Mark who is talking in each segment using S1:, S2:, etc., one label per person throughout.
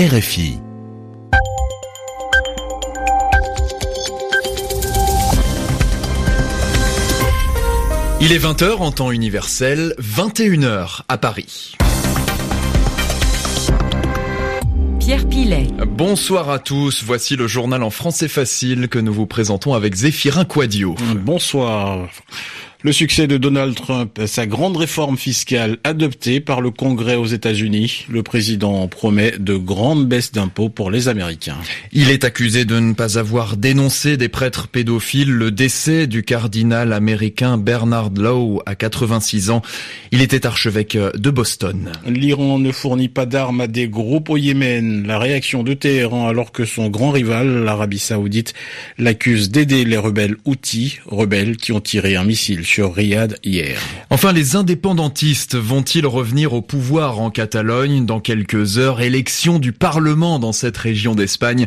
S1: RFI. Il est 20h en temps universel, 21h à Paris.
S2: Pierre Pilet.
S1: Bonsoir à tous, voici le journal en français facile que nous vous présentons avec Zéphirin Quadio.
S3: Bonsoir. Le succès de Donald Trump, sa grande réforme fiscale adoptée par le Congrès aux États-Unis, le président promet de grandes baisses d'impôts pour les Américains.
S1: Il est accusé de ne pas avoir dénoncé des prêtres pédophiles le décès du cardinal américain Bernard Law à 86 ans. Il était archevêque de Boston.
S3: L'Iran ne fournit pas d'armes à des groupes au Yémen. La réaction de Téhéran alors que son grand rival, l'Arabie saoudite, l'accuse d'aider les rebelles Houthis, rebelles qui ont tiré un missile sur Riyad hier.
S1: Enfin, les indépendantistes vont-ils revenir au pouvoir en Catalogne dans quelques heures? Élection du Parlement dans cette région d'Espagne.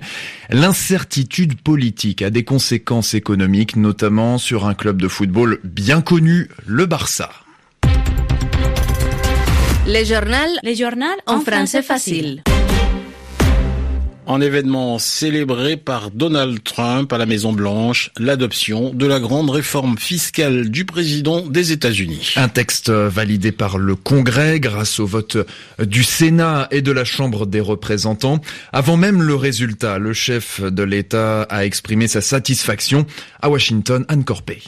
S1: L'incertitude politique a des conséquences économiques, notamment sur un club de football bien connu, le Barça.
S2: Le journal, le journal en, français facile.
S3: En événement célébré par Donald Trump à la Maison Blanche, l'adoption de la grande réforme fiscale du président des États-Unis.
S1: Un texte validé par le Congrès grâce au vote du Sénat et de la Chambre des représentants. Avant même le résultat, le chef de l'État a exprimé sa satisfaction à Washington, Anne Corpey.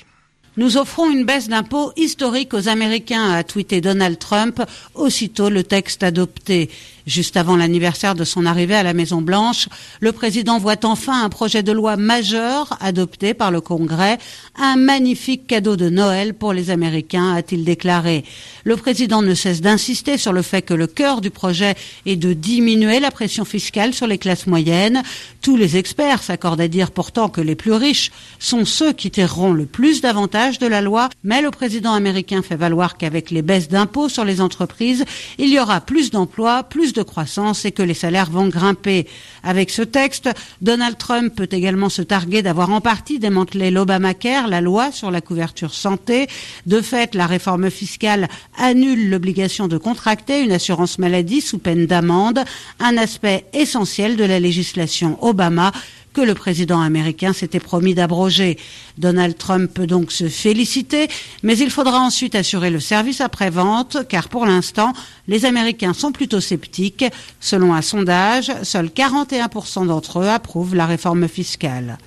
S4: Nous offrons une baisse d'impôts historique aux Américains, a tweeté Donald Trump aussitôt le texte adopté. Juste avant l'anniversaire de son arrivée à la Maison Blanche, le président voit enfin un projet de loi majeur adopté par le Congrès, un magnifique cadeau de Noël pour les Américains, a-t-il déclaré. Le président ne cesse d'insister sur le fait que le cœur du projet est de diminuer la pression fiscale sur les classes moyennes. Tous les experts s'accordent à dire pourtant que les plus riches sont ceux qui tireront le plus d'avantages de la loi, mais le président américain fait valoir qu'avec les baisses d'impôts sur les entreprises, il y aura plus d'emplois, plus de croissance et que les salaires vont grimper. Avec ce texte, Donald Trump peut également se targuer d'avoir en partie démantelé l'Obamacare, la loi sur la couverture santé. De fait, la réforme fiscale annule l'obligation de contracter une assurance maladie sous peine d'amende, un aspect essentiel de la législation Obama que le président américain s'était promis d'abroger. Donald Trump peut donc se féliciter, mais il faudra ensuite assurer le service après-vente, car pour l'instant, les Américains sont plutôt sceptiques. Selon un sondage, seuls 41% d'entre eux approuvent la réforme fiscale.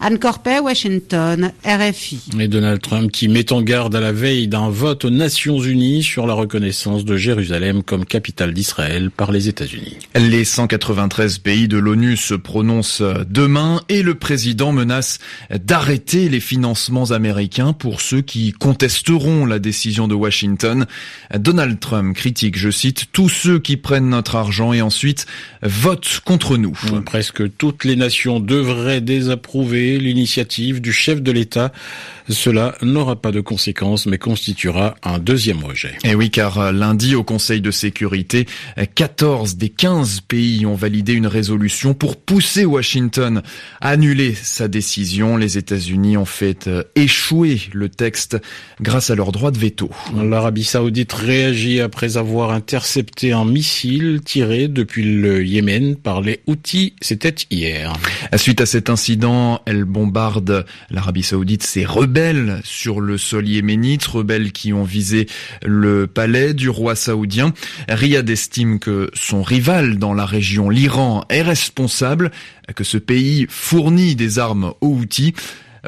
S4: Anne Corpet, Washington, RFI.
S3: Et Donald Trump qui met en garde à la veille d'un vote aux Nations Unies sur la reconnaissance de Jérusalem comme capitale d'Israël par les États-Unis.
S1: Les 193 pays de l'ONU se prononcent demain et le président menace d'arrêter les financements américains pour ceux qui contesteront la décision de Washington. Donald Trump critique, je cite, tous ceux qui prennent notre argent et ensuite votent contre nous.
S3: Presque toutes les nations devraient désapprouver l'initiative du chef de l'État. Cela n'aura pas de conséquences, mais constituera un deuxième rejet.
S1: Et oui, car lundi, au Conseil de sécurité, 14 des 15 pays ont validé une résolution pour pousser Washington à annuler sa décision. Les États-Unis ont fait échouer le texte grâce à leur droit de veto.
S3: L'Arabie saoudite réagit après avoir intercepté un missile tiré depuis le Yémen par les Houthis. C'était hier.
S1: Suite à cet incident, elle bombarde l'Arabie saoudite ses rebelles sur le sol yéménite, rebelles qui ont visé le palais du roi saoudien. Riyad estime que son rival dans la région, l'Iran, est responsable, que ce pays fournit des armes aux Houthis.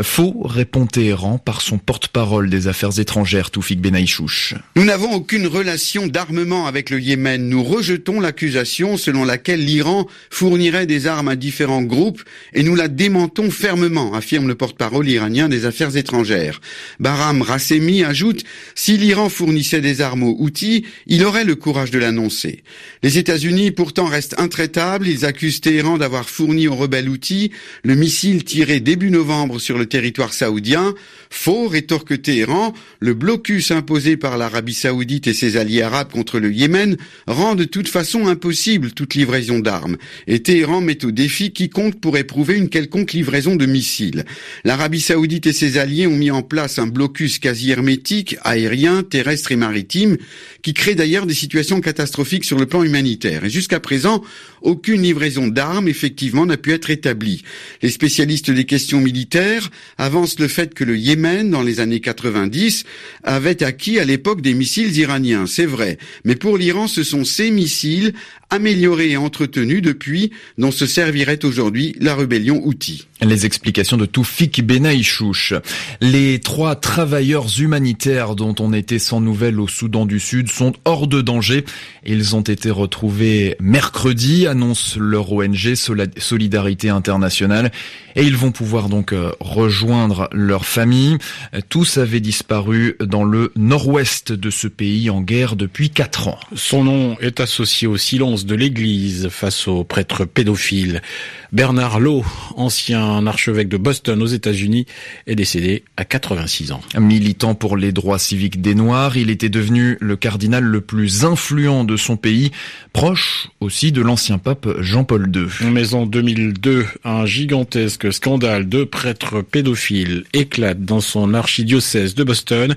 S1: Faux, répond Téhéran par son porte-parole des affaires étrangères, Toufik Benaïchouch.
S5: Nous n'avons aucune relation d'armement avec le Yémen. Nous rejetons l'accusation selon laquelle l'Iran fournirait des armes à différents groupes et nous la démentons fermement, affirme le porte-parole iranien des affaires étrangères. Baram Rassemi ajoute, si l'Iran fournissait des armes aux Houthis, il aurait le courage de l'annoncer. Les États-Unis pourtant restent intraitables. Ils accusent Téhéran d'avoir fourni aux rebelles Houthis le missile tiré début novembre sur le territoire saoudien. Faux, rétorque Téhéran, le blocus imposé par l'Arabie saoudite et ses alliés arabes contre le Yémen rend de toute façon impossible toute livraison d'armes. Et Téhéran met au défi quiconque pourrait prouver une quelconque livraison de missiles. L'Arabie saoudite et ses alliés ont mis en place un blocus quasi hermétique, aérien, terrestre et maritime, qui crée d'ailleurs des situations catastrophiques sur le plan humanitaire. Et jusqu'à présent, aucune livraison d'armes effectivement n'a pu être établie. Les spécialistes des questions militaires avancent le fait que le Yémen, dans les années 90, avait acquis à l'époque des missiles iraniens. C'est vrai. Mais pour l'Iran, ce sont ces missiles améliorés et entretenus depuis dont se servirait aujourd'hui la rébellion Houthi.
S1: Les explications de Toufik Benaïchouch. Les trois travailleurs humanitaires dont on était sans nouvelles au Soudan du Sud sont hors de danger. Ils ont été retrouvés mercredi, annonce leur ONG Solidarité Internationale, et ils vont pouvoir donc euh, rejoindre leur famille. Tous avaient disparu dans le nord-ouest de ce pays en guerre depuis quatre ans.
S3: Son nom est associé au silence de l'Église face aux prêtres pédophiles. Bernard Lowe, ancien archevêque de Boston aux États-Unis, est décédé à 86 ans.
S1: Militant pour les droits civiques des Noirs, il était devenu le cardinal le plus influent de son pays, proche aussi de l'ancien pape Jean-Paul II.
S3: Mais en 2002, un gigantesque scandale de prêtres pédophiles éclate dans son archidiocèse de Boston.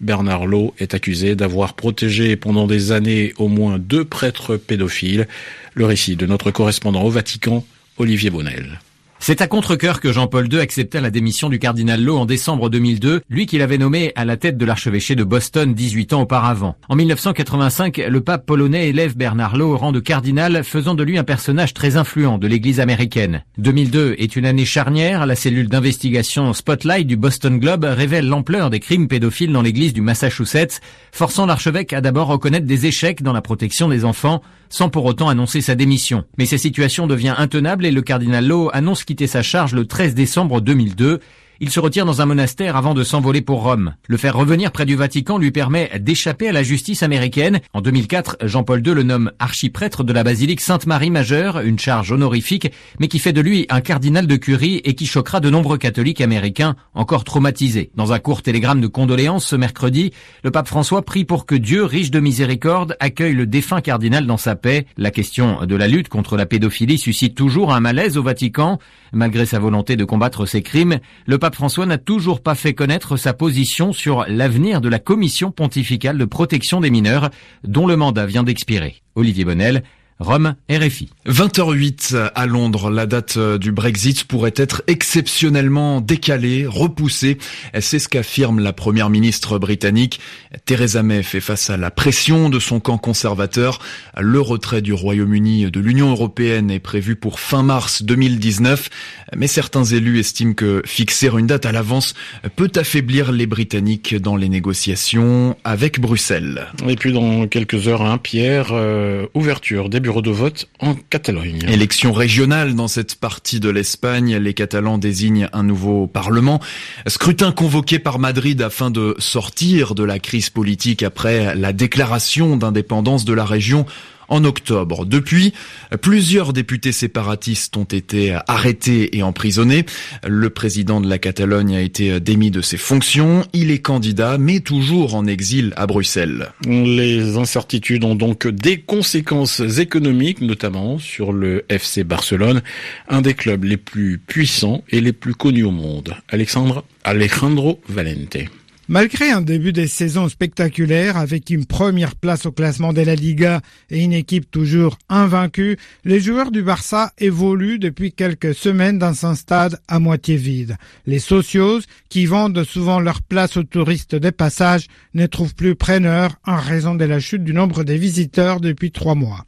S3: Bernard Lowe est accusé d'avoir protégé pendant des années au moins deux prêtres pédophiles. Le récit de notre correspondant au Vatican, Olivier Bonnel.
S6: C'est à contre-cœur que Jean-Paul II accepta la démission du cardinal Lowe en décembre 2002, lui qu'il avait nommé à la tête de l'archevêché de Boston 18 ans auparavant. En 1985, le pape polonais élève Bernard Lowe au rang de cardinal, faisant de lui un personnage très influent de l'église américaine. 2002 est une année charnière. La cellule d'investigation Spotlight du Boston Globe révèle l'ampleur des crimes pédophiles dans l'église du Massachusetts, forçant l'archevêque à d'abord reconnaître des échecs dans la protection des enfants, sans pour autant annoncer sa démission. Mais cette situation devient intenable et le cardinal Lowe annonce sa charge le 13 décembre 2002 il se retire dans un monastère avant de s'envoler pour Rome. Le faire revenir près du Vatican lui permet d'échapper à la justice américaine. En 2004, Jean-Paul II le nomme archiprêtre de la basilique Sainte-Marie Majeure, une charge honorifique, mais qui fait de lui un cardinal de curie et qui choquera de nombreux catholiques américains encore traumatisés. Dans un court télégramme de condoléances ce mercredi, le pape François prie pour que Dieu, riche de miséricorde, accueille le défunt cardinal dans sa paix. La question de la lutte contre la pédophilie suscite toujours un malaise au Vatican. Malgré sa volonté de combattre ces crimes, le pape François n'a toujours pas fait connaître sa position sur l'avenir de la commission pontificale de protection des mineurs, dont le mandat vient d'expirer. Olivier Bonnel, Rome, RFI.
S1: 20h08 à Londres, la date euh, du Brexit pourrait être exceptionnellement décalée, repoussée. C'est ce qu'affirme la première ministre britannique. Theresa May fait face à la pression de son camp conservateur. Le retrait du Royaume-Uni de l'Union européenne est prévu pour fin mars 2019. Mais certains élus estiment que fixer une date à l'avance peut affaiblir les Britanniques dans les négociations avec Bruxelles.
S3: Et puis dans quelques heures, hein, Pierre, euh, ouverture des bureaux de vote en Catalogne.
S1: Élection régionale dans cette partie de l'Espagne. Les Catalans désignent un nouveau Parlement. Scrutin convoqué par Madrid afin de sortir de la crise politique après la déclaration d'indépendance de la région en octobre. Depuis, plusieurs députés séparatistes ont été arrêtés et emprisonnés. Le président de la Catalogne a été démis de ses fonctions. Il est candidat, mais toujours en exil à Bruxelles.
S3: Les incertitudes ont donc des conséquences économiques, notamment sur le FC Barcelone, un des clubs les plus puissants et les plus connus au monde. Alexandre Alejandro Valente.
S7: Malgré un début de saison spectaculaire avec une première place au classement de la Liga et une équipe toujours invaincue, les joueurs du Barça évoluent depuis quelques semaines dans un stade à moitié vide. Les socios, qui vendent souvent leur place aux touristes des passages, ne trouvent plus preneur en raison de la chute du nombre des visiteurs depuis trois mois.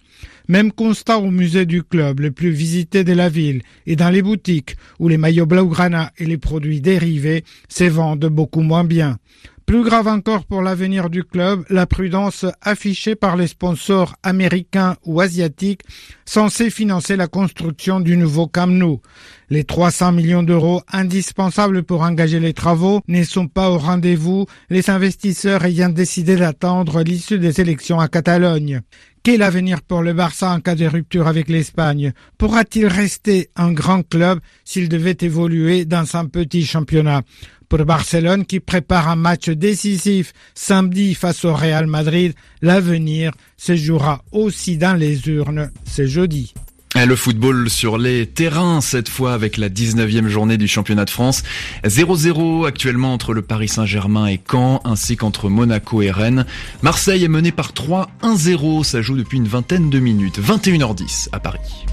S7: Même constat au musée du club, le plus visité de la ville, et dans les boutiques où les maillots blaugrana et les produits dérivés se vendent beaucoup moins bien. Plus grave encore pour l'avenir du club, la prudence affichée par les sponsors américains ou asiatiques censés financer la construction du nouveau Camp Nou. Les 300 millions d'euros indispensables pour engager les travaux ne sont pas au rendez-vous, les investisseurs ayant décidé d'attendre l'issue des élections à Catalogne. Quel avenir pour le Barça en cas de rupture avec l'Espagne? Pourra-t-il rester un grand club s'il devait évoluer dans un petit championnat? Pour Barcelone qui prépare un match décisif samedi face au Real Madrid, l'avenir se jouera aussi dans les urnes ce jeudi.
S1: Le football sur les terrains, cette fois avec la 19e journée du championnat de France. 0-0 actuellement entre le Paris Saint-Germain et Caen, ainsi qu'entre Monaco et Rennes. Marseille est mené par 3-1-0, ça joue depuis une vingtaine de minutes. 21h10 à Paris.